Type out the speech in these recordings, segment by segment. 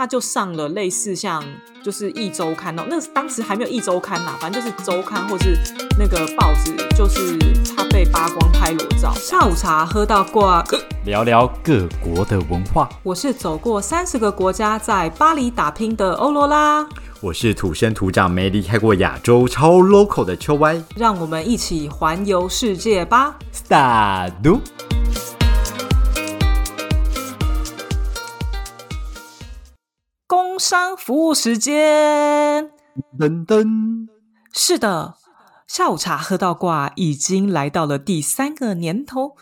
他就上了类似像就是一周刊哦，那当时还没有一周刊呐，反正就是周刊或是那个报纸，就是他被扒光拍裸照。下午茶喝到挂，聊聊各国的文化。我是走过三十个国家，在巴黎打拼的欧罗拉。我是土生土长没离开过亚洲超 local 的秋歪，让我们一起环游世界吧！Start。商服务时间，噔噔。是的，下午茶喝到挂，已经来到了第三个年头。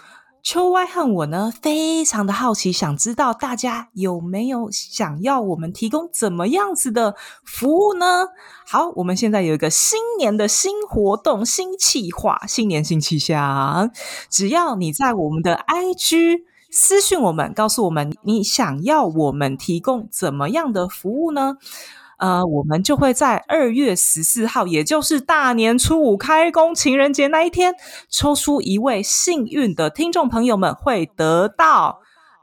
秋歪和我呢，非常的好奇，想知道大家有没有想要我们提供怎么样子的服务呢？好，我们现在有一个新年的新活动、新计划，新年新气象。只要你在我们的 IG 私讯我们，告诉我们你想要我们提供怎么样的服务呢？呃，我们就会在二月十四号，也就是大年初五开工情人节那一天，抽出一位幸运的听众朋友们，会得到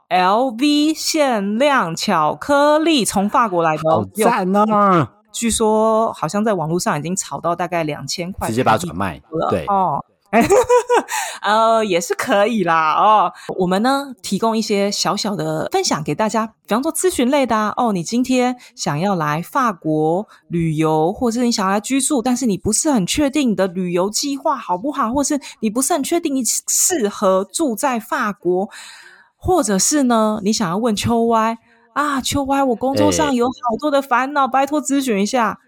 LV 限量巧克力，从法国来的，好赞哦！据说好像在网络上已经炒到大概两千块，直接把它转卖了，对哦。呃，也是可以啦哦。我们呢提供一些小小的分享给大家，比方说咨询类的哦。你今天想要来法国旅游，或者是你想要来居住，但是你不是很确定你的旅游计划好不好，或是你不是很确定你适合住在法国，或者是呢你想要问秋歪啊，秋歪，我工作上有好多的烦恼，拜托咨询一下。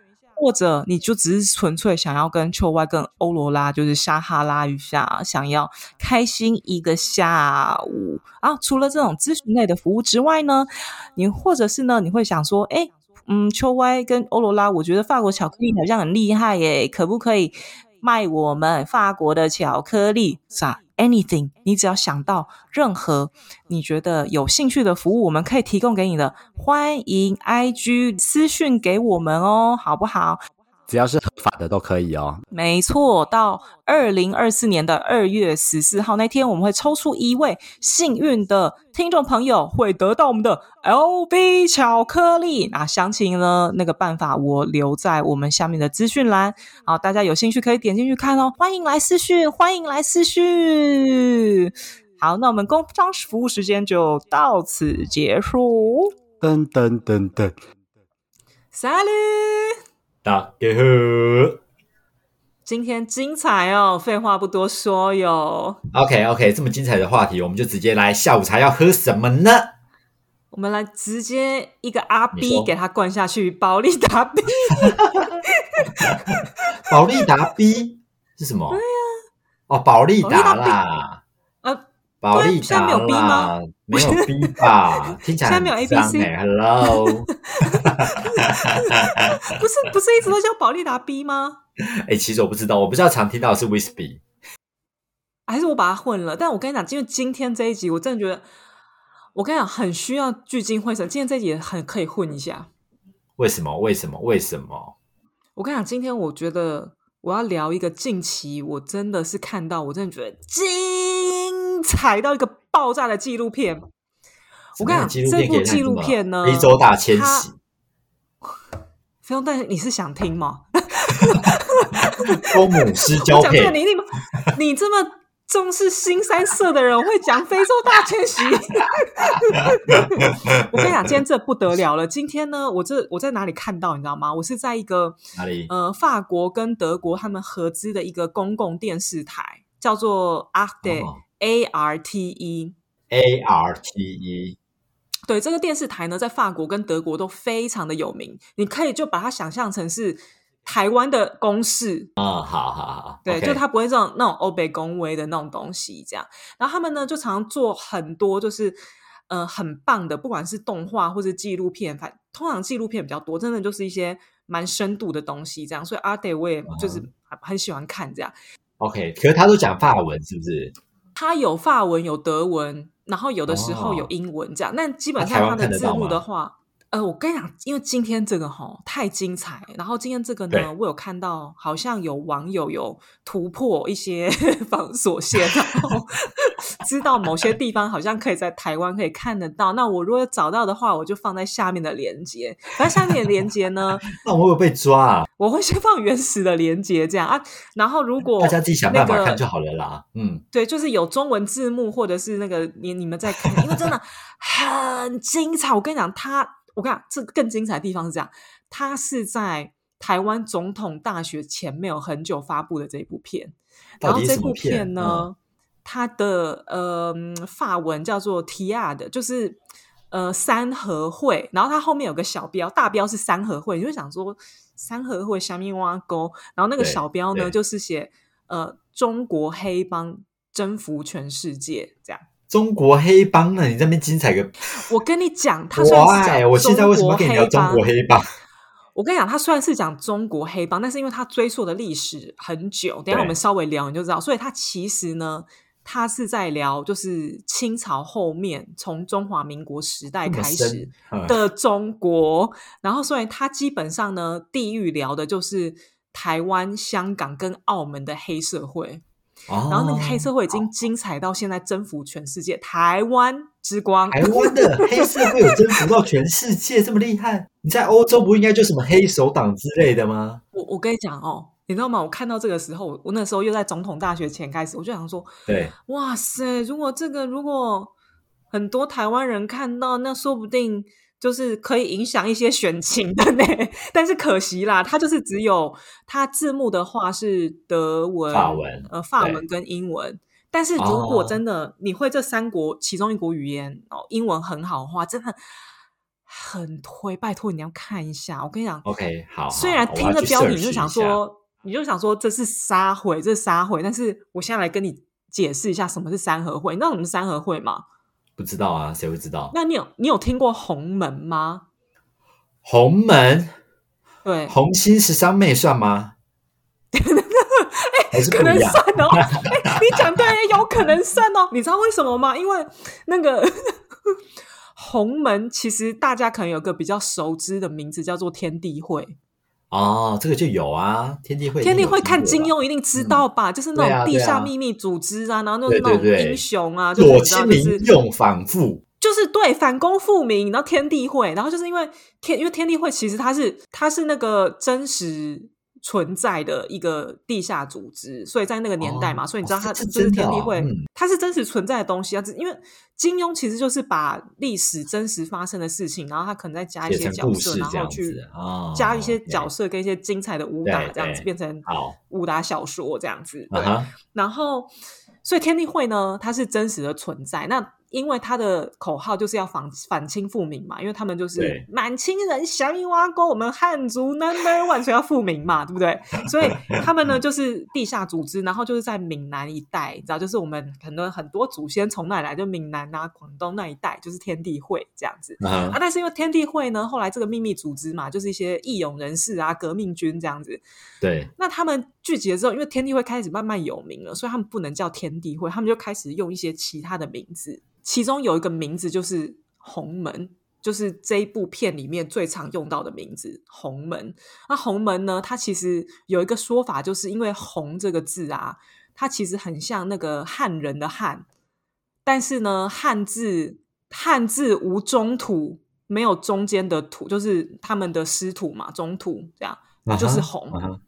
或者你就只是纯粹想要跟秋 Y、跟欧罗拉，就是撒哈拉一下，想要开心一个下午啊。除了这种咨询类的服务之外呢，你或者是呢，你会想说，哎，嗯，秋歪跟欧罗拉，我觉得法国巧克力好像很厉害耶，可不可以卖我们法国的巧克力？啥？Anything，你只要想到任何你觉得有兴趣的服务，我们可以提供给你的，欢迎 IG 私讯给我们哦，好不好？只要是合法的都可以哦。没错，到二零二四年的二月十四号那天，我们会抽出一位幸运的听众朋友，会得到我们的 LB 巧克力。那详情呢？那个办法我留在我们下面的资讯栏，好，大家有兴趣可以点进去看哦。欢迎来私讯，欢迎来私讯。好，那我们工商服务时间就到此结束。噔噔噔噔，Salut。大家好，今天精彩哦！废话不多说哟。OK OK，这么精彩的话题，我们就直接来下午茶要喝什么呢？我们来直接一个阿 B 给他灌下去，保利达 B。保利达 B 是什么？对呀，哦，保利达啦。保利达没有 B 吗？没有 B 吧？听起来现在没有 A B C。Hello，不是不是一直都叫保利达 B 吗？哎，其实我不知道，我不知道常听到的是 Whisby，还是我把它混了？但我跟你讲，因为今天这一集，我真的觉得，我跟你讲，很需要聚精会神。今天这一集很可以混一下。为什么？为什么？为什么？我跟你讲，今天我觉得我要聊一个近期，我真的是看到，我真的觉得精彩到一个爆炸的纪录片。我跟你讲，这部纪录片呢，非洲大迁徙。非洲，但是你是想听吗？多母狮交配，你你你这么重视新三色的人，会讲非洲大迁徙？我跟你讲，今天这不得了了。今天呢，我这我在哪里看到？你知道吗？我是在一个哪里？呃，法国跟德国他们合资的一个公共电视台，叫做 Arte，A R T E，A R T E。对这个电视台呢，在法国跟德国都非常的有名。你可以就把它想象成是台湾的公视啊，好好好，对，就它不会这种那种欧北公威的那种东西，这样。然后他们呢，就常做很多就是呃很棒的，不管是动画或是纪录片，反通常纪录片比较多，真的就是一些蛮深度的东西，这样。所以阿德我也就是很喜欢看这样。OK，可是他都讲法文是不是？他有法文，有德文。然后有的时候有英文这样，但基本上它的字幕的话，呃，我跟你讲，因为今天这个哈太精彩，然后今天这个呢，我有看到好像有网友有突破一些 防锁线，然后知道某些地方好像可以在台湾可以看得到。那我如果找到的话，我就放在下面的连接。那下面的连接呢？那我会被抓啊？我会先放原始的连接，这样啊。然后如果 大家自己想办法看就好了啦。嗯，对，就是有中文字幕或者是那个你你们在看，因为真的很精彩。我跟你讲，他我跟你讲，这更精彩的地方是这样，他是在。台湾总统大学前面有很久发布的这一部片，然后这部片呢，它的呃法文叫做 Tiad，就是呃三合会，然后它后面有个小标，大标是三合会，你就想说三合会下面挖沟，然后那个小标呢就是写呃中国黑帮征服全世界这样。中国黑帮呢？你这边精彩个！我跟你讲，他算是讲我现在为什么跟你聊中国黑帮？我跟你讲，他虽然是讲中国黑帮，但是因为他追溯的历史很久，等下我们稍微聊你就知道。所以他其实呢，他是在聊就是清朝后面从中华民国时代开始的中国。然后，所以他基本上呢，地域聊的就是台湾、香港跟澳门的黑社会。然后那个黑社会已经精彩到现在征服全世界，台湾之光。台湾的黑社会有征服到全世界这么厉害？你在欧洲不应该就什么黑手党之类的吗？我我跟你讲哦，你知道吗？我看到这个时候，我那时候又在总统大学前开始，我就想说，对，哇塞，如果这个如果很多台湾人看到，那说不定。就是可以影响一些选情的呢，但是可惜啦，它就是只有它字幕的话是德文、法文、呃法文跟英文。但是如果真的你会这三国其中一国语言哦，英文很好的话，真的很推，拜托你要看一下。我跟你讲，OK，好。虽然听着标题就想说，你就想说这是沙会，这是沙会，但是我现在来跟你解释一下什么是三合会。你知道什么是三合会吗？不知道啊，谁会知道？那你有你有听过红门吗？红门，对，红心十三妹算吗？哎，可能算哦。哎，你讲对，有可能算哦。你知道为什么吗？因为那个红门，其实大家可能有个比较熟知的名字，叫做天地会。哦，这个就有啊，天地会，天地会看金庸一定知道吧？就是那种地下秘密组织啊，然后那种那种英雄啊，左清明用反复，就是对反攻复明，然后天地会，然后就是因为天，因为天地会其实它是它是那个真实。存在的一个地下组织，所以在那个年代嘛，所以你知道它就是天地会，它是真实存在的东西啊。因为金庸其实就是把历史真实发生的事情，然后他可能再加一些角色，然后去加一些角色跟一些精彩的武打，这样子变成武打小说这样子。对，然后所以天地会呢，它是真实的存在。那因为他的口号就是要反反清复明嘛，因为他们就是满清人降一挖沟，我们汉族 number one，所以要复明嘛，对不对？所以他们呢就是地下组织，然后就是在闽南一带，你知道，就是我们很多很多祖先从那里来，就闽南啊、广东那一带，就是天地会这样子啊。但是因为天地会呢，后来这个秘密组织嘛，就是一些义勇人士啊、革命军这样子。对，那他们聚集了之后，因为天地会开始慢慢有名了，所以他们不能叫天地会，他们就开始用一些其他的名字。其中有一个名字就是红门，就是这一部片里面最常用到的名字“红门”。那红门呢？它其实有一个说法，就是因为“红”这个字啊，它其实很像那个汉人的“汉”，但是呢，汉字汉字无中土，没有中间的土，就是他们的师土嘛，中土这样，就是红，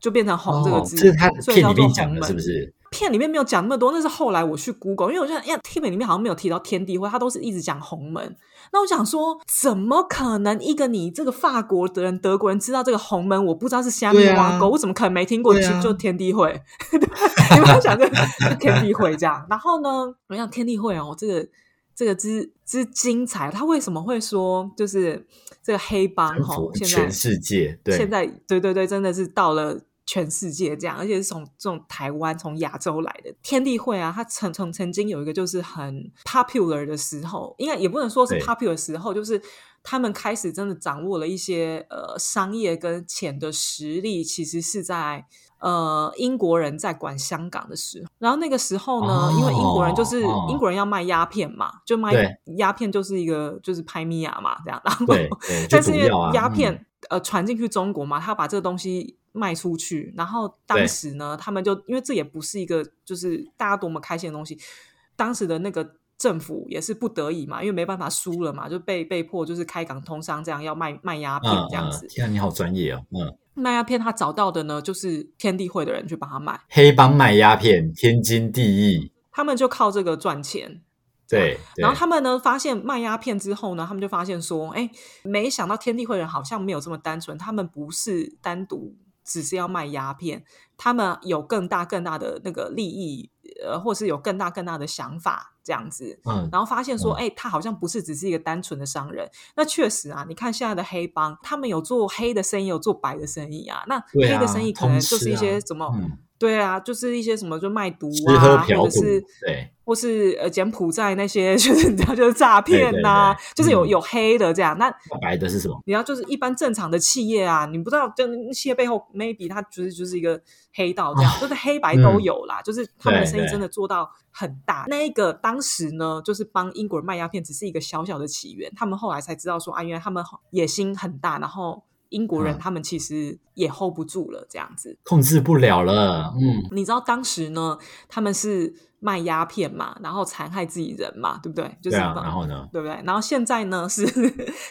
就变成红这个字，所以叫做红门，是不是？片里面没有讲那么多，那是后来我去 Google，因为我觉得，哎，片里面好像没有提到天地会，他都是一直讲红门。那我想说，怎么可能一个你这个法国的人、德国人知道这个红门？我不知道是虾米挖沟，我怎么可能没听过？就天地会，你们想这天地会这样？然后呢，我想天地会哦，这个这个之之精彩，他为什么会说就是这个黑帮哈？现在全世界，对，现在对对对，真的是到了。全世界这样，而且是从这种台湾、从亚洲来的天地会啊，它曾曾曾经有一个就是很 popular 的时候，应该也不能说是 popular 的时候，就是他们开始真的掌握了一些呃商业跟钱的实力，其实是在呃英国人在管香港的时候。然后那个时候呢，因为英国人就是英国人要卖鸦片嘛，就卖鸦片就是一个就是拍米亚嘛这样，然后 但是因为鸦片呃传进去中国嘛，他把这个东西。卖出去，然后当时呢，他们就因为这也不是一个就是大家多么开心的东西，当时的那个政府也是不得已嘛，因为没办法输了嘛，就被被迫就是开港通商，这样要卖卖鸦片这样子。，天啊，你好专业哦，嗯，卖鸦片他找到的呢，就是天地会的人去帮他卖，黑帮卖鸦片，天经地义，他们就靠这个赚钱。对，对。然后他们呢发现卖鸦片之后呢，他们就发现说，哎，没想到天地会人好像没有这么单纯，他们不是单独只是要卖鸦片，他们有更大更大的那个利益，呃，或是有更大更大的想法这样子。嗯，然后发现说，嗯哎、他好像不是只是一个单纯的商人。那确实啊，你看现在的黑帮，他们有做黑的生意，有做白的生意啊。那黑的生意可能就是一些什么，嗯对啊，就是一些什么就卖毒啊，或者是，对，或是呃柬埔寨那些，就是你知道就是诈骗呐、就是有嗯有黑的这样。那白的是什么？你要就是一般正常的企业啊，你不知道，就企业背后 maybe 它就是就是一个黑道这样，就是黑白都有啦，就是他们的生意真的做到很大。那一个当时呢，就是帮英国人卖鸦片，只是一个小小的起源，他们后来才知道说啊，原来他们野心很大，然后英国人嗯他们其实也 hold 不住了这样子。控制不了了，嗯，你知道当时呢，他们是卖鸦片嘛，然后残害自己人嘛，对不对？就是对啊，然后呢？对不对？然后现在呢是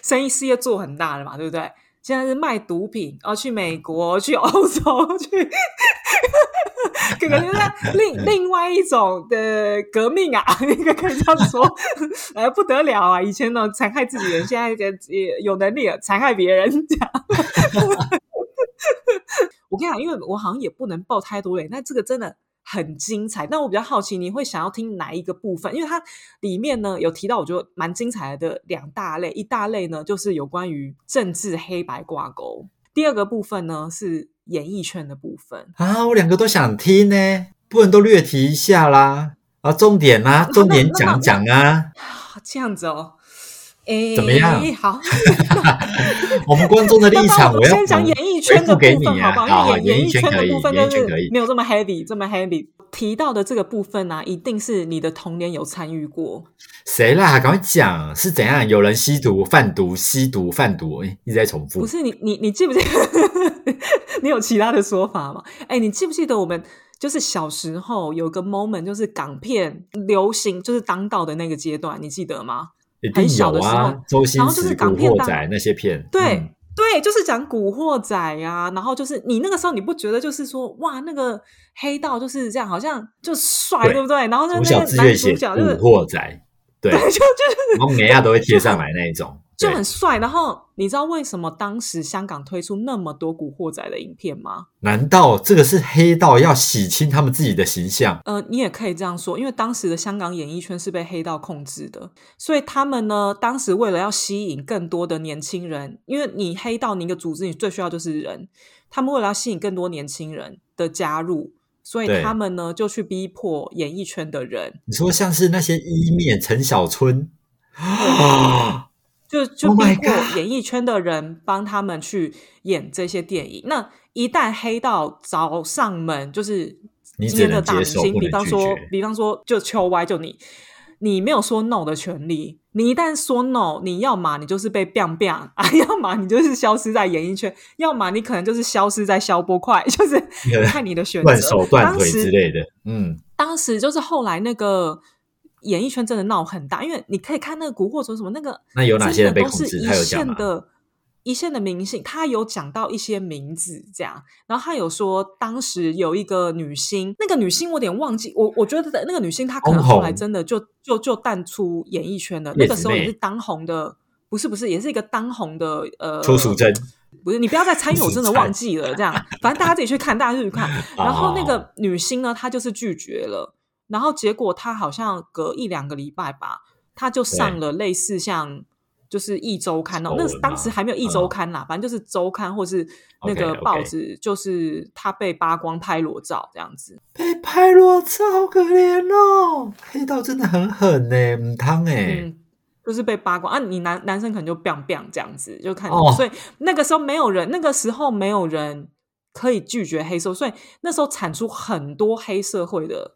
生意事业做很大了嘛，对不对？现在是卖毒品，哦，去美国、去欧洲、去，可能就是 另另外一种的革命啊，应该可以这样说，呃，不得了啊！以前呢残害自己人，现在也有能力了残害别人，这样。我跟你讲，因为我好像也不能爆太多雷，那这个真的很精彩。但我比较好奇，你会想要听哪一个部分？因为它里面呢有提到，我觉得蛮精彩的两大类，一大类呢就是有关于政治黑白挂钩，第二个部分呢是演艺圈的部分。啊，我两个都想听呢，不能都略提一下啦。啊，重点啊，重点讲讲啊。啊，这样子哦，诶，怎么样好，我们观众的立那场，我要先讲演艺圈的部分，好不好好？因为演艺演艺圈的部分就是没有这么 heavy，这么 heavy。提到的这个部分呢、啊，一定是你的童年有参与过。谁啦？赶快讲是怎样？有人吸毒、贩毒、吸毒、贩毒，诶一直在重复不。是你，你你记不记得？你有其他的说法吗？哎，你记不记得我们就是小时候有个 moment，就是港片流行，就是当道的那个阶段，你记得吗？一定很小有啊的时候，周星然后就是驰、古港片当惑仔那些片，对、嗯对，就是讲古惑仔啊，然后就是你那个时候你不觉得就是说哇，那个黑道就是这样，好像就帅，对对不对？然后那个男主角就是古惑仔，对，就就是然后每亚都会贴上来那一种，对就很帅。然后你知道为什么当时香港推出那么多古惑仔的影片吗？难道这个是黑道要洗清他们自己的形象？呃，你也可以这样说，因为当时的香港演艺圈是被黑道控制的，所以他们呢，当时为了要吸引更多的年轻人，因为你黑道你一个组织，你最需要就是人，他们为了要吸引更多年轻人的加入，所以他们呢就去逼迫演艺圈的人，你说像是那些一面陈小春？啊，就就 Oh 逼迫演艺圈的人帮他们去演这些电影。那一旦黑道找上门，就是你只今天的大明星，比方说，。比方说就秋歪，就你，你没有说 no 的权利。你一旦说 no，你要么你就是被 biang biang 啊，要么你就是消失在演艺圈，要么你可能就是消失在消波块，就是 看你的选择。断手断腿当时之类的，嗯，当时就是后来那个演艺圈真的闹很大，因为你可以看那个《古惑仔》什么那个，那有哪些人都是控制他有一线的。一线的明星，他有讲到一些名字，这样，然后他有说，当时有一个女星，那个女星我有点忘记，我我觉得那个女星她可能后来真的就就就淡出演艺圈了，那个时候也是当红的，不是不是，也是一个当红的呃，邱淑贞，不是，你不要再参与，我真的忘记了。这样，反正大家自己去看，大家自己去看。然后那哦个女星呢，她就是拒绝了，然后结果他好像隔一两个礼拜吧，他就上了类似像就是一周刊哦，那当时还没有一周嗯刊啦，反正就是周刊或是那个报纸，就是他被扒光拍裸照这样子。被拍裸照，好可怜哦！黑道真的很狠呢，唔汤哎，嗯，就是被扒光啊！你男男生可能就 biang biang 这样子，就看，哦所以那个时候没有人，那个时候没有人可以拒绝黑社会，所以那时候产出很多黑社会的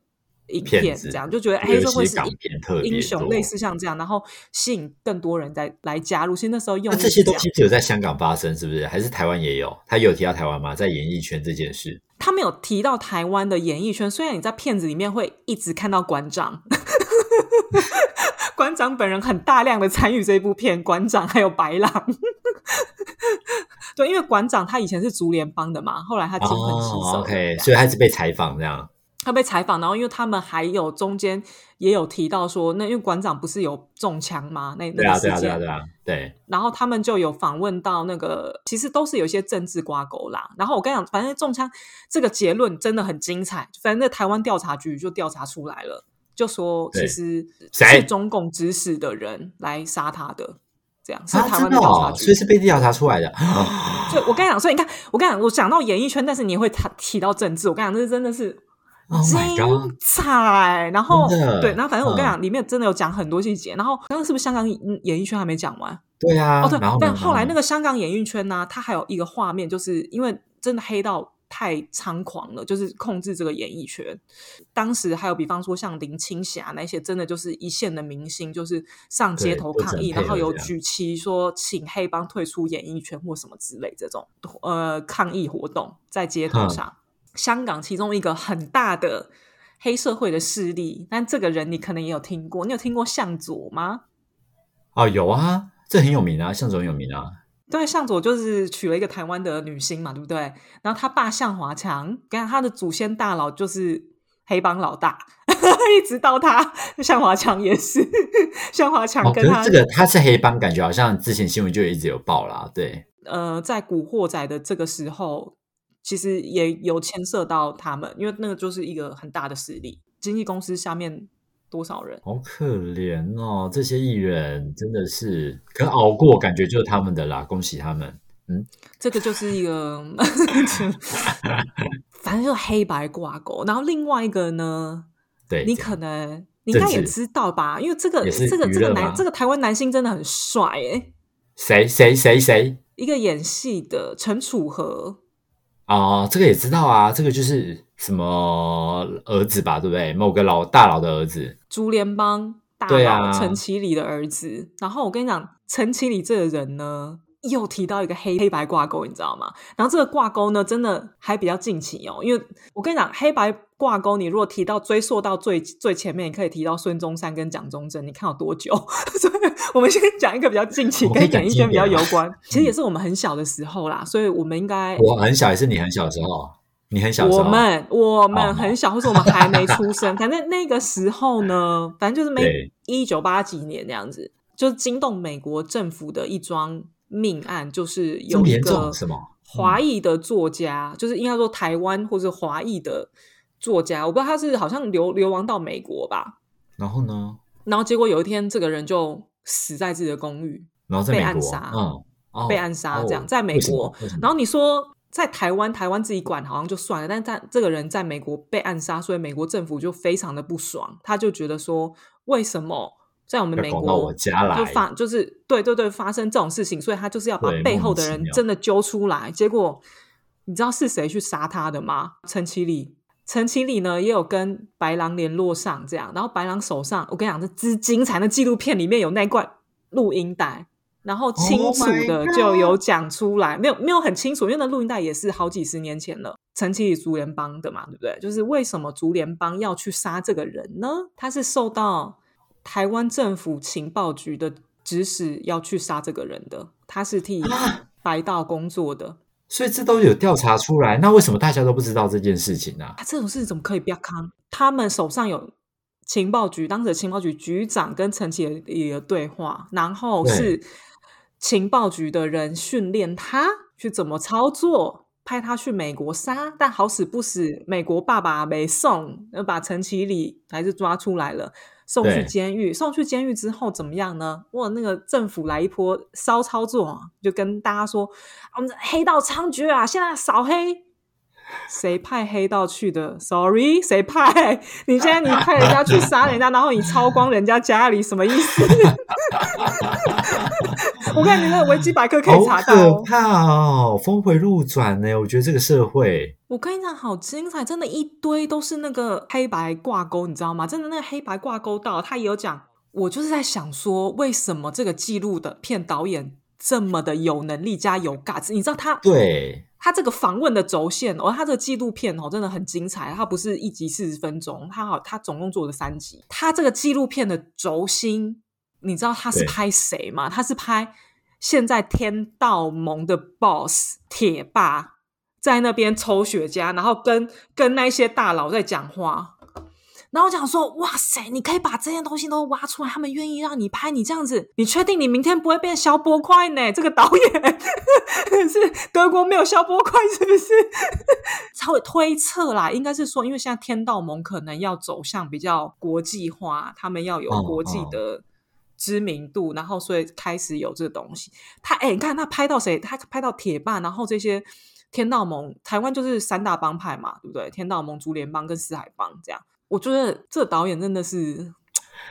影片，这样就觉得有黑一些港社会是英片特别英雄，多类似像这样，然后吸引更多人在来加入。其实那时候用那这些东西只有在香港发生，是不是？还是台湾也有？他有提到台湾吗？在演艺圈这件事，他没有提到台湾的演艺圈，虽然你在片子里面会一直看到馆长，馆长本人很大量的参与这部片，馆长还有白狼。对，因为馆长他以前是竹联帮的嘛，后来他金盆洗手、哦，OK，所以他一直被采访这样。他被采访，然后因为他们还有中间也有提到说，那因为馆长不是有中枪吗？那那对啊，对啊，个事件，对啊，对啊，对，然后他们就有访问到那个，其实都是有一些政治挂钩啦。然后我跟你讲，反正中枪这个结论真的很精彩，反正那台湾调查局就调查出来了，就说其实是中共指使的人来杀他的，这样是啊，台湾调查局。所以是被调查出来的。所以我跟你讲，所以你看，我跟你讲，我讲到演艺圈，但是你会提提到政治。我跟你讲，这真的是 Oh 精彩。然后对，然后反正我跟你嗯讲，里面真的有讲很多细节。然后刚刚是不是香港演演艺圈还没讲完？对啊，哦，对但后来那个个香港演艺圈呢、它还有一个画面，就是因为真的黑到太猖狂了，就是控制这个演艺圈。当时还有比方说像林青霞那些，真的就是一线的明星，就是上街头抗议，然后有举旗说请黑帮退出演艺圈或什么之类这种呃抗议活动在街头嗯上。香港其中一个很大的黑社会的势力，但这个人你可能也有听过，你有听过向佐吗？啊，有啊，这很有名啊，向佐很有名啊。对，向佐就是娶了一个台湾的女星嘛，对不对？然后他爸向华强，跟他的祖先大佬就是黑帮老大，一直到他向华强也是，向华强跟他、是这个他是黑帮，感觉好像之前新闻就一直有报啦。对，呃，在古惑仔的这个时候，其实也有牵涉到他们，因为那个就是一个很大的势力，经纪公司下面多少人？好可怜哦，这些艺人真的是，可熬过，感觉就是他们的啦，恭喜他们。嗯这个就是一个，反正就黑白挂钩。然后另外一个呢，对，你可能你应该也知道吧？因为这个这个这个男这个台湾男星真的很帅诶、谁谁谁谁一个演戏的陈楚河，哦，这个也知道啊，这个就是什么儿子吧，对不对？某个老大佬的儿子。竹联邦大佬陈其礼的儿子。然后我跟你讲，陈其礼这个人呢，又提到一个黑黑白挂钩，你知道吗？然后这个挂钩呢，真的还比较近期哦，因为我跟你讲，黑白挂钩，你如果提到追溯到最最前面，你可以提到孙中山跟蒋中正，你看有多久？所以我们先讲一个比较近期，跟演艺圈比较有关。其实也是我们很小的时候啦，所以我们应该。我很小，也是你很小的时候，你很小的时候，我们我哦们很小，或者我们还没出生，反正那个时候呢，反正就是没一九八几年那样子，就是惊动美国政府的一桩命案，就是有一个什么？华裔的作家，就是应该说台湾或者华裔的作家，我不知道他是好像流流亡到美国吧，然后呢？然后结果有一天这个人就死在自己的公寓，然后被，暗杀嗯，哦被暗杀，这样、哦在美国。然后你说在台湾，台湾自己管好像就算了，但在这个人在美国被暗杀，所以美国政府就非常的不爽，他就觉得说，为什么在我们美国家来就发就是对对对发生这种事情，所以他就是要把背后的人真的揪出来。结果你知道是谁去杀他的吗？陈其礼。陈其礼呢也有跟白狼联络上，这样，然后白狼手上，我跟你讲，这之精彩的纪录片里面有那罐录音带，然后清 Oh 楚的就有讲出来，没有没有很清楚，因为那录音带也是好几十年前了。陈其礼竹联帮的嘛，对不对？就是为什么竹联帮要去杀这个人呢？他是受到台湾政府情报局的指使要去杀这个人的，他是替啊白道工作的。所以这都有调查出来，那为什么大家都不知道这件事情呢、啊？啊，这种事怎么可以不要看？他们手上有情报局，当时的情报局局长跟陈启礼的对话，然后是情报局的人训练他去怎么操作，派他去美国杀，但好死不死，美国爸爸没送，呃把陈启礼还是抓出来了。送去对监狱，送去监狱之后怎么样呢？哇，那个政府来一波骚操作啊，就跟大家说，啊我们黑道猖獗啊，现在扫黑，谁派黑道去的？Sorry，谁派？你现在你 派人家去杀人家，然后你抄光人家家里，什么意思？我看你那个维基百科可以查到、可哦。怕哦，峰回路转呢！我觉得这个社会，我跟你讲，好精彩，真的，一堆都是那个黑白挂钩，你知道吗？真的，那个黑白挂钩到他也有讲，我就是在想说，为什么这个记录的片导演这么的有能力加有 guts？你知道他对，他这个访问的轴线，哦，他这个纪录片哦，真的很精彩。他不是一集四十分钟，他好，他总共做了三集。他这个纪录片的轴心，你知道他是拍谁吗？他是拍现在天道盟的 boss 铁霸在那边抽雪茄，然后跟跟那些大佬在讲话。然后我讲说，哇塞，你可以把这些东西都挖出来，他们愿意让你拍，你这样子，你确定你明天不会变消波块呢？这个导演 是德国没有消波块，是不是？稍微推测啦，应该是说，因为现在天道盟可能要走向比较国际化，他们要有哦国际哦的知名度，然后所以开始有这个东西。他哎，你看他拍到谁？他拍到铁霸，然后这些天道盟，台湾就是三大帮派嘛，对不对？天道盟、竹联帮跟四海帮这样。我觉得这导演真的是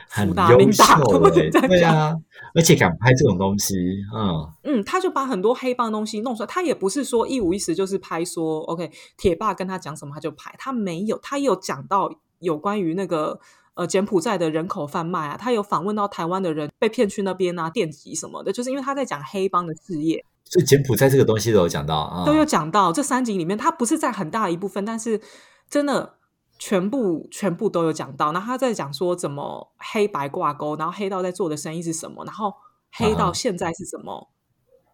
很福大优秀命大，我哎、这样讲。对啊，而且敢拍这种东西，嗯，嗯，他就把很多黑帮的东西弄出来。他也不是说一五一十就是拍说，OK，铁霸跟他讲什么他就拍，他没有，他也有讲到有关于那个呃柬埔寨的人口贩卖啊，他有访问到台湾的人被骗去那边啊，电击什么的，就是因为他在讲黑帮的事业，所以柬埔寨这个东西都有讲到啊，都有讲到。这三集里面，他不是在很大一部分，但是真的。全部全部都有讲到，然后他在讲说怎么黑白挂钩，然后黑道在做的生意是什么，然后黑啊道现在是怎么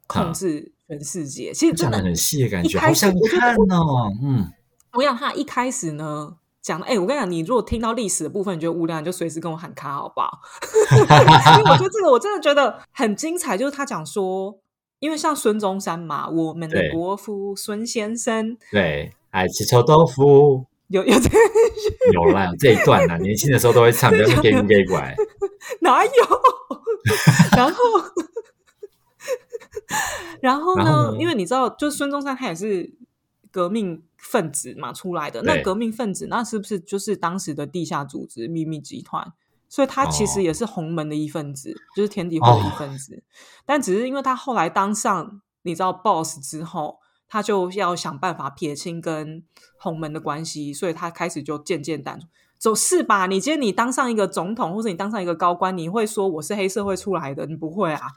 控制全世界。其实真的很细的感觉，好想看哦，嗯，我想他一开始呢讲，哎、我跟你讲，你如果听到历史的部分你觉得无聊，你就随时跟我喊卡好不好？因为我觉得这个我真的觉得很精彩，就是他讲说，因为像孙中山嘛，我们的对国父孙先生对，爱吃臭豆腐。有有这有啦，有这一段啦，年轻的时候都会唱，不要那么给给拐。哪有？然后。然后呢？然后呢因为你知道，就是孙中山他也是革命分子嘛出来的。那革命分子，那是不是就是当时的地下组织秘密集团？所以他其实哦也是洪门的一份子，就是天地会的一份子。但只是因为他后来当上你知道 boss 之后，他就要想办法撇清跟洪门的关系，所以他开始就渐渐淡出。走是吧？你今天你当上一个总统，或者你当上一个高官，你会说我是黑社会出来的？你不会啊。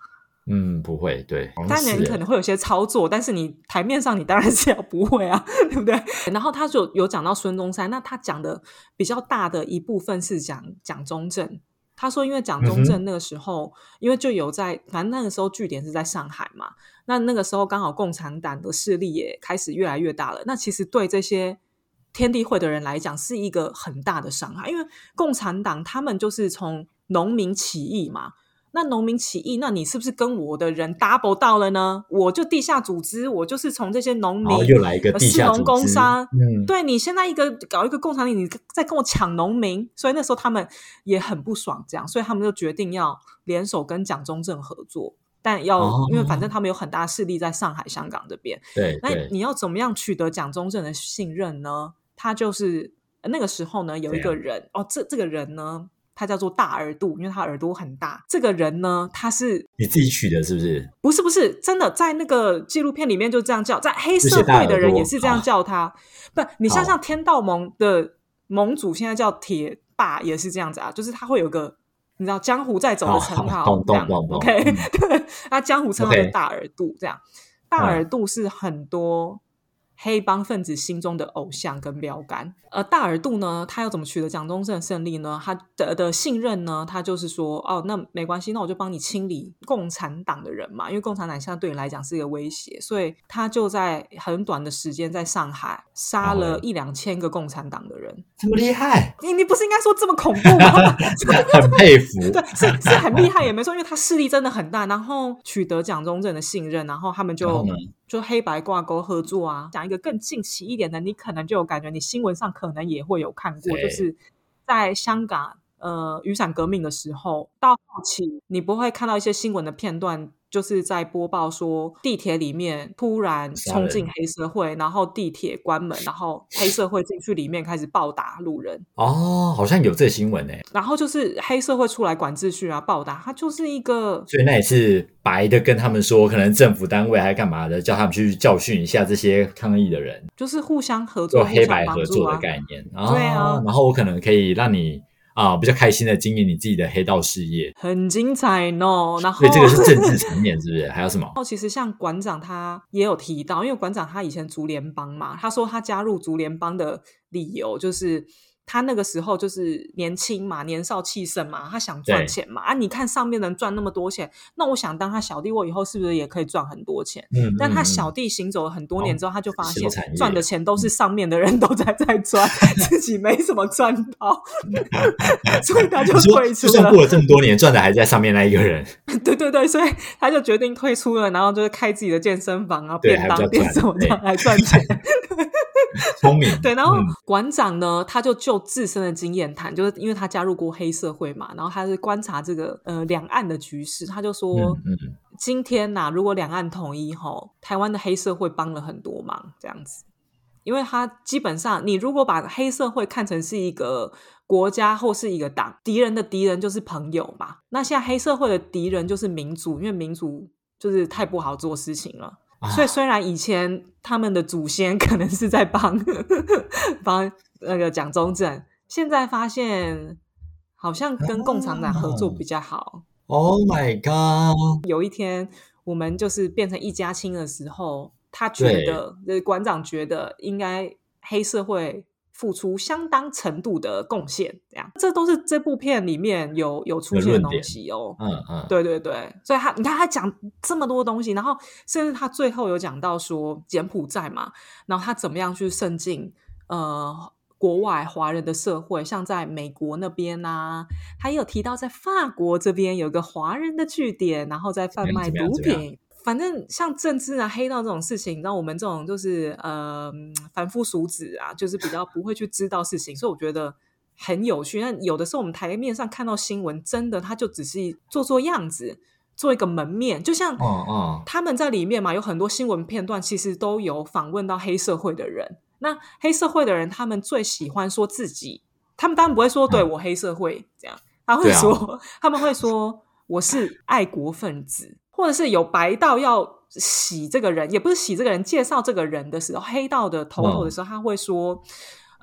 嗯，不会，对，当然你可能会有些操作，但是你台面上你当然是要不会啊，对不对？然后他就有讲到孙中山，那他讲的比较大的一部分是讲蒋中正。他说，因为蒋中嗯正那个时候，因为就有在，反正那个时候据点是在上海嘛，那那个时候刚好共产党的势力也开始越来越大了。那其实对这些天地会的人来讲，是一个很大的伤害，因为共产党他们就是从农民起义嘛。那农民起义，那你是不是跟我的人 double 到了呢？我就地下组织，我就是从这些农民又来一个呃地下农组织工商，嗯，对你现在一个搞一个共产党，你在跟我抢农民，所以那时候他们也很不爽，这样，所以他们就决定要联手跟蒋中正合作，但要、哦因为反正他们有很大势力在上海、香港这边，那对那，你要怎么样取得蒋中正的信任呢？他就是呃那个时候呢，有一个人哦，这这个人呢，他叫做大耳度，因为他耳朵很大。这个人呢，他是你自己取的是不是？不是不是真的在那个纪录片里面就这样叫，在黑社会的人也是这样叫他。不，你像像天道盟的盟主现在叫铁霸，也是这样子啊，就是他会有个。你知道江湖在走的称号，这样懂懂懂懂 OK，嗯 对，他江湖称号是大耳度，这样大嗯耳度是很多黑帮分子心中的偶像跟标杆。呃，大耳度呢，他要怎么取得蒋中正的胜利呢？他的的信任呢，他就是说，哦，那没关系，那我就帮你清理共产党的人嘛，因为共产党现在对你来讲是一个威胁，所以他就在很短的时间在上海杀了一两千个共产党的人。这么厉害，你你不是应该说这么恐怖吗？很佩服。对，是是很厉害，也没错，因为他势力真的很大，然后取得蒋中正的信任，然后他们就就黑白挂钩合作啊。讲一个更近期一点的，你可能就有感觉，你新闻上可能也会有看过，就是在香港呃雨伞革命的时候，到后期你不会看到一些新闻的片段。就是在播报说，地铁里面突然冲进黑社会，然后地铁关门，然后黑社会进去里面开始暴打路人，哦，好像有这新闻呢，然后就是黑社会出来管秩序啊，暴打，他就是一个所以那也是白的跟他们说，可能政府单位还干嘛的，叫他们去教训一下这些抗议的人，就是互相合作、做黑白合作的啊。概念。对啊然后我可能可以让你啊、比较开心的经营你自己的黑道事业。很精彩哦。然后所以这个是政治层面，是不是？还有什么？哦，其实像馆长他也有提到，因为馆长他以前足联帮嘛，他说他加入足联帮的理由就是他那个时候就是年轻嘛，年少气盛嘛，他想赚钱嘛。啊，你看上面能赚那么多钱，那我想当他小弟，我以后是不是也可以赚很多钱？嗯，但他嗯小弟行走了很多年之后，他就发现赚的钱都是上面的人都在在赚，自己没什么赚到，所以他就退出了。就算过了这么多年，赚的还在上面那一个人，对对对，所以他就决定退出了，然后就是开自己的健身房啊、便当店赚什么这样来赚钱。聪明。对，然后嗯馆长呢，他就就自身的经验谈，就是因为他加入过黑社会嘛，然后他是观察这个呃两岸的局势，他就说，嗯嗯今天呐、如果两岸统一吼，台湾的黑社会帮了很多忙，这样子。因为他基本上，你如果把黑社会看成是一个国家或是一个党，敌人的敌人就是朋友嘛。那现在黑社会的敌人就是民主，因为民主就是太不好做事情了。啊所以虽然以前他们的祖先可能是在帮 帮那个蒋中正，现在发现好像跟共产党合作比较好。，Oh my god！有一天我们就是变成一家亲的时候，他觉得，呃，馆长觉得应该黑社会付出相当程度的贡献，这样，这都是这部片里面有有出现的东西哦。嗯嗯，对对对，所以他你看他讲这么多东西，然后甚至他最后有讲到说柬埔寨嘛，然后他怎么样去渗进呃国外华人的社会，像在美国那边呐、他也有提到在法国这边有个华人的据点，然后在贩卖毒品。反正像政治啊、黑道这种事情，让我们这种就是呃嗯凡夫俗子啊，就是比较不会去知道事情，所以我觉得很有趣。但有的时候我们台面上看到新闻，真的他就只是做做样子，做一个门面，就像他们在里面嘛，有很多新闻片段，其实都有访问到黑社会的人。那黑社会的人，他们最喜欢说自己，他们当然不会说对嗯。我黑社会这样，他会说，他们会说我是爱国分子，或者是有白道要洗这个人，也不是洗这个人，介绍这个人的时候，黑道的头头的时候，他会说。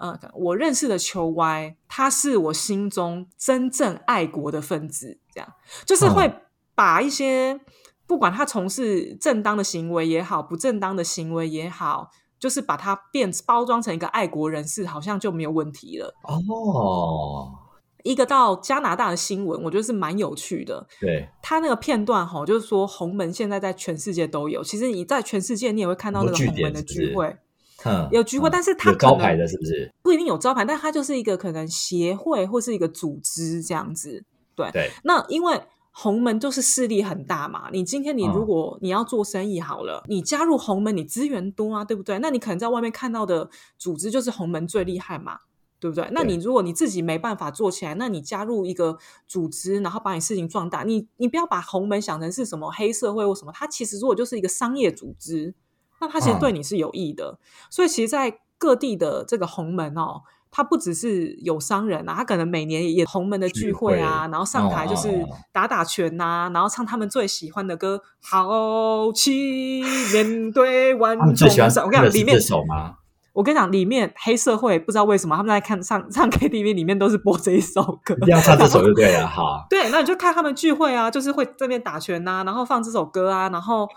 呃，我认识的球歪，他是我心中真正爱国的分子，这样就是嗯会把一些、不管他从事正当的行为也好，不正当的行为也好，就是把它变包装成一个爱国人士，好像就没有问题了。哦，一个到加拿大的新闻，我觉得是蛮有趣的。对，他那个片段哈，就是说红门现在在全世界都有。其实你在全世界，你也会看到那个红门的聚会，嗯，有聚会，嗯但是他有招牌的，是不是？不一定有招牌，但它就是一个可能协会或是一个组织这样子。对，对，那因为红门就是势力很大嘛，你今天你嗯如果你要做生意好了，你加入红门，你资源多啊，对不对？那你可能在外面看到的组织就是红门最厉害嘛。对不对？那你如果你自己没办法做起来，那你加入一个组织，然后把你事情壮大，你你不要把红门想成是什么黑社会或什么，它其实如果就是一个商业组织，那它其实嗯对你是有益的。所以其实，在各地的这个红门哦，它不只是有商人啊，他可能每年也红门的聚会啊，会然后上台就是打打拳呐、然后唱他们最喜欢的歌，豪气面对万他们最喜欢重山。我跟你讲，里面的是这首吗？我跟你讲，里面黑社会不知道为什么他们在看唱唱 KTV 里面都是播这一首歌一。定要唱这首就对了，哈，对，那你就看他们聚会啊，就是会这边打拳呐、然后放这首歌啊，然后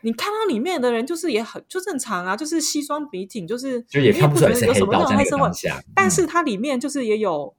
你看到里面的人就是也很就正常啊，就是西装笔挺，就是就也看不出来有什么那那种黑社会但是它里面就是也有。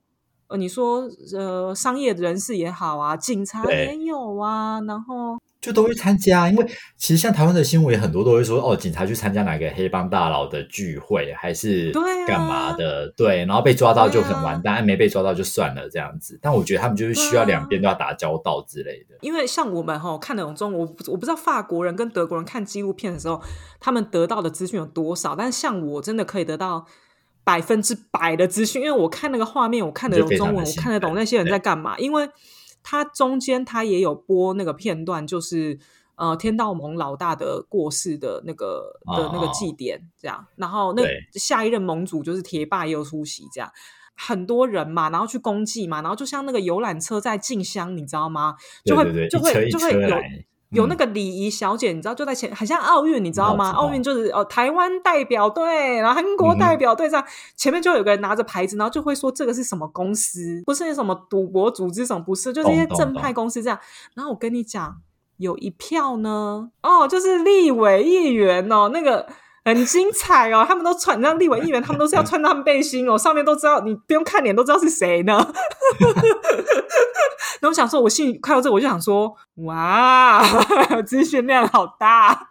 呃，你说呃，商业人士也好啊，警察也有啊，然后就都会参加，因为其实像台湾的新闻也很多都会说，哦，警察去参加哪个黑帮大佬的聚会，还是对啊。干嘛的，对，然后被抓到就很完蛋，没被抓到就算了这样子。但我觉得他们就是需要两边都要打交道之类的。因为像我们哈、看那种中，我我不知道法国人跟德国人看纪录片的时候，他们得到的资讯有多少，但是像我真的可以得到百分之百的资讯，因为我看那个画面，我看得懂中文，我看得懂那些人在干嘛，因为它中间它也有播那个片段，就是呃天道盟老大的过世的那个的那个哦祭典，这样，然后那下一任盟主就是铁霸也有出席，这样。很多人嘛，然后去公祭嘛，然后就像那个游览车在进香，你知道吗？就会对就会就会有有那个礼仪小姐，你知道就在前，很像奥运，你知道吗？奥运就是哦，台湾代表队，然后韩国代表队这样，前面就有个人拿着牌子，然后就会说这个是什么公司，不是什么赌博组织，什么不是，就是一些正派公司这样。然后我跟你讲，有一票呢，哦，就是立委议员哦，那个。很精彩哦！他们都穿，你知道立委议员，他们都是要穿他们背心哦，上面都知道，你不用看脸都知道是谁呢。然后我想说，我信看到这，我就想说，哇，资讯量好大。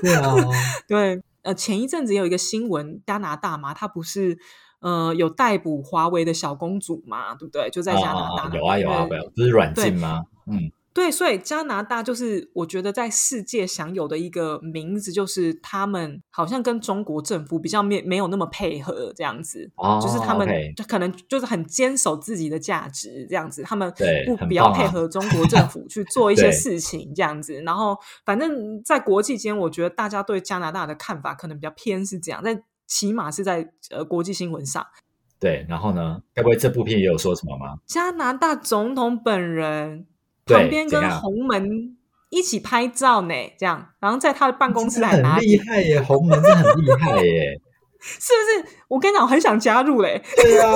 对啊，对，呃，前一阵子有一个新闻，加拿大嘛，他不是呃有逮捕华为的小公主嘛，对不对？就在加拿大、啊有啊有啊，对有，不是软禁吗？嗯，对，所以加拿大就是我觉得在世界享有的一个名字，就是他们好像跟中国政府比较没没有那么配合这样子，哦就是他们可能就是很坚守自己的价值这样子，他们对不不要很棒啊配合中国政府去做一 些事情这样子，然后反正在国际间，我觉得大家对加拿大的看法可能比较偏是这样，但起码是在呃国际新闻上，对。然后呢？该不会这部片也有说什么吗？加拿大总统本人对旁边跟怎样洪门一起拍照呢，这样，然后在他的办公室还拿，厉害耶，红门真很厉害耶。是不是？我跟你讲，我很想加入嘞，对啊，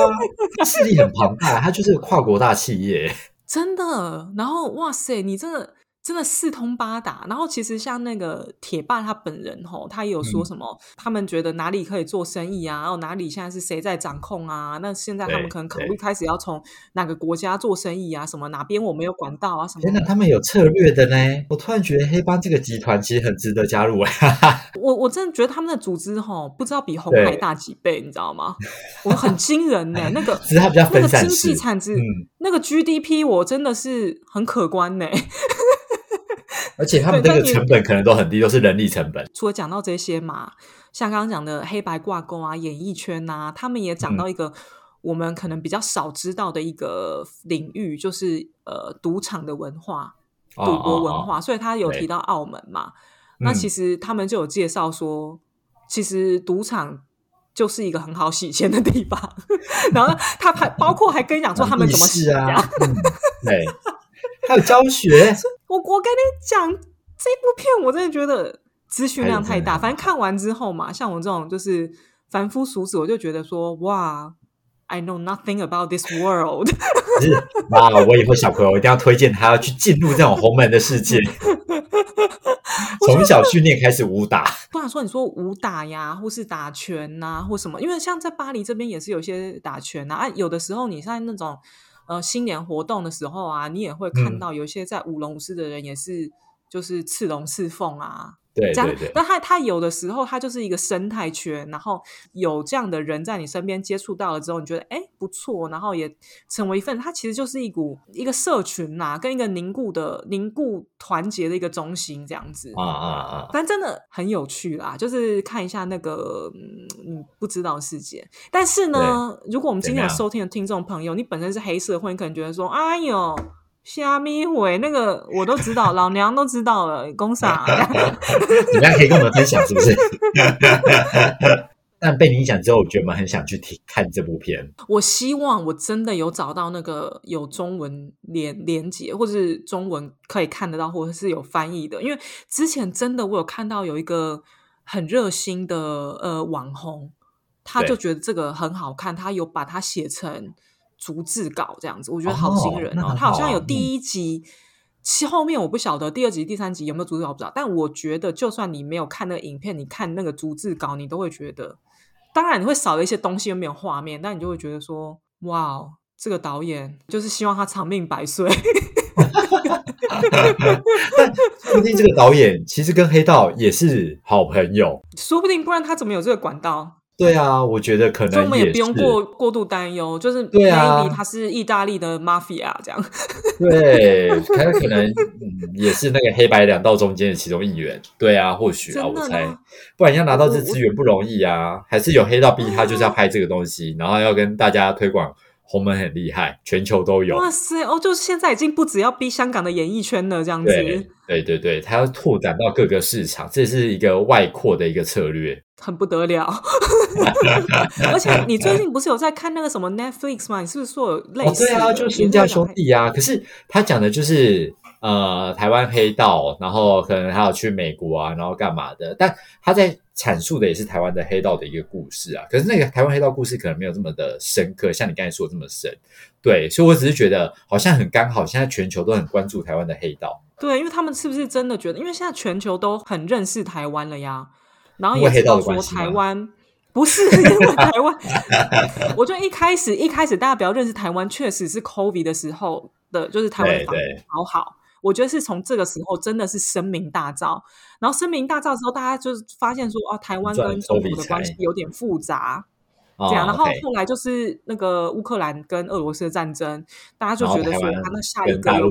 他势力很庞大，他就是个跨国大企业。真的。然后，哇塞，你真的真的四通八达。然后，其实像那个铁爸他本人吼，他也有说嗯什么，他们觉得哪里可以做生意啊，然后哪里现在是谁在掌控啊？那现在他们可能考对虑开始要从哪个国家做生意啊？什么哪边我没有管道啊？什么天哪，他们有策略的呢！我突然觉得黑帮这个集团其实很值得加入哎。我我真的觉得他们的组织吼，不知道比红海大几倍，你知道吗？我很惊人呢、那个那个经济产值，嗯，那个 GDP 我真的是很可观呢、而且他们那个成本可能都很低，都是人力成本。除了讲到这些嘛，像刚刚讲的黑白挂钩啊、演艺圈呐、他们也讲嗯到一个我们可能比较少知道的一个领域，就是呃赌场的文化、哦赌博文哦化。所以他有提到澳门嘛，那嗯其实他们就有介绍说，其实赌场。就是一个很好洗钱的地方，然后他还包括还跟你讲说他们怎么洗是啊啊，，嗯，对，还有教学，我我跟你讲，这部片我真的觉得资讯量太大。反正看完之后嘛，像我这种就是凡夫俗子，我就觉得说，哇，I know nothing about this world。可是哇，我以后小朋友一定要推荐他要去进入这种红门的世界，从小训练开始武打。不然说你说武打呀，或是打拳呐、或什么，因为像在巴黎这边也是有些打拳啊，啊有的时候你在那种呃新年活动的时候啊，你也会看嗯。到有一些在舞龙舞狮的人也是就是刺龙刺凤啊，对这样对对，但他他有的时候他就是一个生态圈，然后有这样的人在你身边接触到了之后，你觉得哎不错，然后也成为一份，它其实就是一股一个社群呐、跟一个凝固的凝固团结的一个中心这样子。啊啊啊！反正真的很有趣啦，就是看一下那个嗯你不知道的世界。但是呢，如果我们今天有收听的听众朋友，你本身是黑社会，你可能觉得说，哎呦。虾米鬼那个我都知道，老娘都知道了，公傻。怎么样可以跟我们分享？是不是？但被你讲之后，我觉得我们很想去听看这部片。我希望我真的有找到那个有中文连连接，或者是中文可以看得到，或者是有翻译的。因为之前真的我有看到有一个很热心的呃网红，他就觉得这个很好看，他有把它写成逐字稿这样子，我觉得好惊人哦。他好像有第一集。其后面我不晓得第二集、第三集有没有逐字稿，不知道。但我觉得，就算你没有看那个影片，你看那个逐字稿，你都会觉得，当然你会少了一些东西，又没有画面，但你就会觉得说，哇，哦，这个导演就是希望他长命百岁。说不定这个导演其实跟黑道也是好朋友。说不定不然他怎么有这个管道？对啊，我觉得可所以我们也不用过过度担忧，就是对啊他是意大利的 mafia 这样。对，他可能嗯也是那个黑白两道中间的其中一员。对啊，或许啊，我猜，不然要拿到这我资源不容易啊。还是有黑道逼他就是要拍这个东西，然后要跟大家推广红门很厉害，全球都有。哇塞，哦，就是现在已经不只要逼香港的演艺圈了，这样子对对对对，他要拓展到各个市场，这是一个外扩的一个策略。很不得了。而且你最近不是有在看那个什么 Netflix 吗？你是不是说有类哦，似啊，就是新家兄弟啊。可是他讲的就是呃台湾黑道，然后可能还有去美国啊，然后干嘛的，但他在阐述的也是台湾的黑道的一个故事啊。可是那个台湾黑道故事可能没有这么的深刻，像你刚才说的这么深。对，所以我只是觉得好像很刚好，现在全球都很关注台湾的黑道。对，因为他们是不是真的觉得？因为现在全球都很认识台湾了呀，然后也知道说台湾不是因为台湾。我觉得一开始一开始大家比较认识台湾，确实是 COVID 的时候的，就是台湾的防好好。我觉得是从这个时候真的是声名大噪，然后声名大噪之后，大家就是发现说，哦，台湾跟中国的关系有点复杂，哦这样，然后后来就是那个乌克兰跟俄罗斯的战争，大家就觉得说，啊，那下一个台湾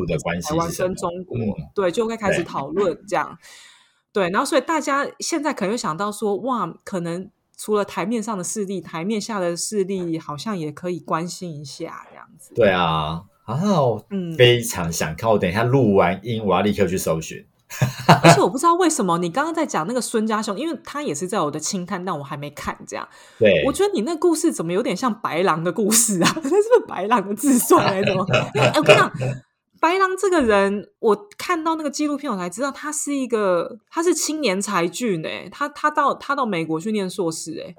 跟中？国，嗯。对，就会开始对。讨论这样。对，然后所以大家现在可能会想到说，哇，可能除了台面上的势力，台面下的势力好像也可以关心一下这样子。对啊，啊，我嗯非常想看。我等一下录完音，我要立刻去搜寻。而且我不知道为什么你刚刚在讲那个孙家雄，因为他也是在我的清单，但我还没看这样。对，我觉得你那故事怎么有点像白狼的故事啊？那是不是白狼的自传还是什么？因为哎我跟你讲，白狼这个人，我看到那个纪录片，我才知道他是一个，他是青年才俊哎、他他到他到美国去念硕士哎、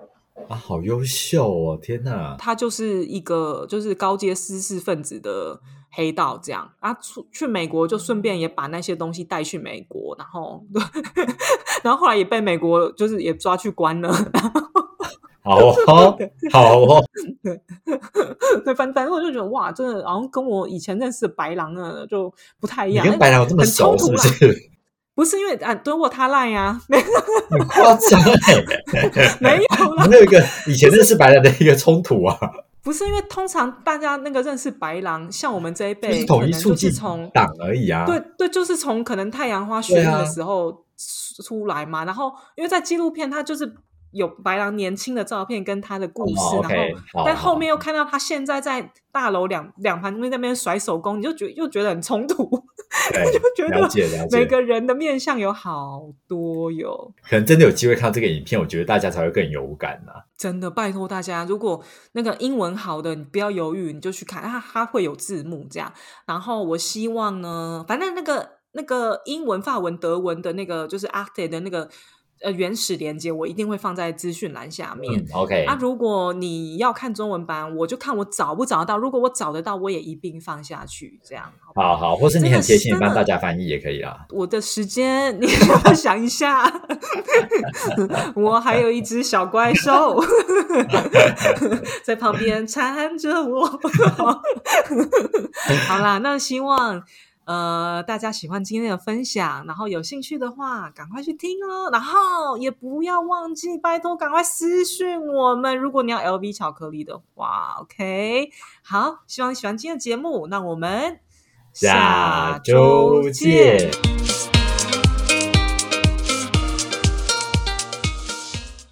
啊，好优秀哦！天哪，他就是一个就是高阶知识分子的黑道这样啊，出去美国就顺便也把那些东西带去美国，然后 然后后来也被美国就是也抓去关了，好哦，好哦，对，反反正我就觉得哇，真的好像跟我以前认识的白狼呢就不太一样。你跟白狼有这么很熟是不是？不是因为啊，蹲过他烂呀，没很夸张哎，没有啦，没有一个以前认识白狼的一个冲突啊，不是因为通常大家那个认识白狼，像我们这一辈，就是统一促进从党而已啊。对对，就是从可能太阳花学运对啊。的时候出出来嘛，然后因为在纪录片，它就是有白狼年轻的照片跟他的故事，然后但后面又看到他现在在大楼两两旁边那边甩手工，你就觉又觉得很冲突，对，就觉得。每个人的面相有好多哟。可能真的有机会看到这个影片，我觉得大家才会更有感呐、真的，拜托大家，如果那个英文好的，你不要犹豫，你就去看，它它会有字幕这样。然后我希望呢，反正那个那个英文、法文、德文的那个就是 Acted 的那个呃原始连接，我一定会放在资讯栏下面。嗯，OK，啊，如果你要看中文版，我就看我找不找得到。如果我找得到，我也一并放下去，这样。好好或是你很贴心帮大家翻译也可以啊。我的时间，你 让我想一下，我还有一只小怪兽 在旁边缠着我。好啦，那希望呃大家喜欢今天的分享，然后有兴趣的话赶快去听哦，然后也不要忘记，拜托赶快私讯我们，如果你要 LV 巧克力的话，OK，好，希望你喜欢今天的节目，那我们下周见。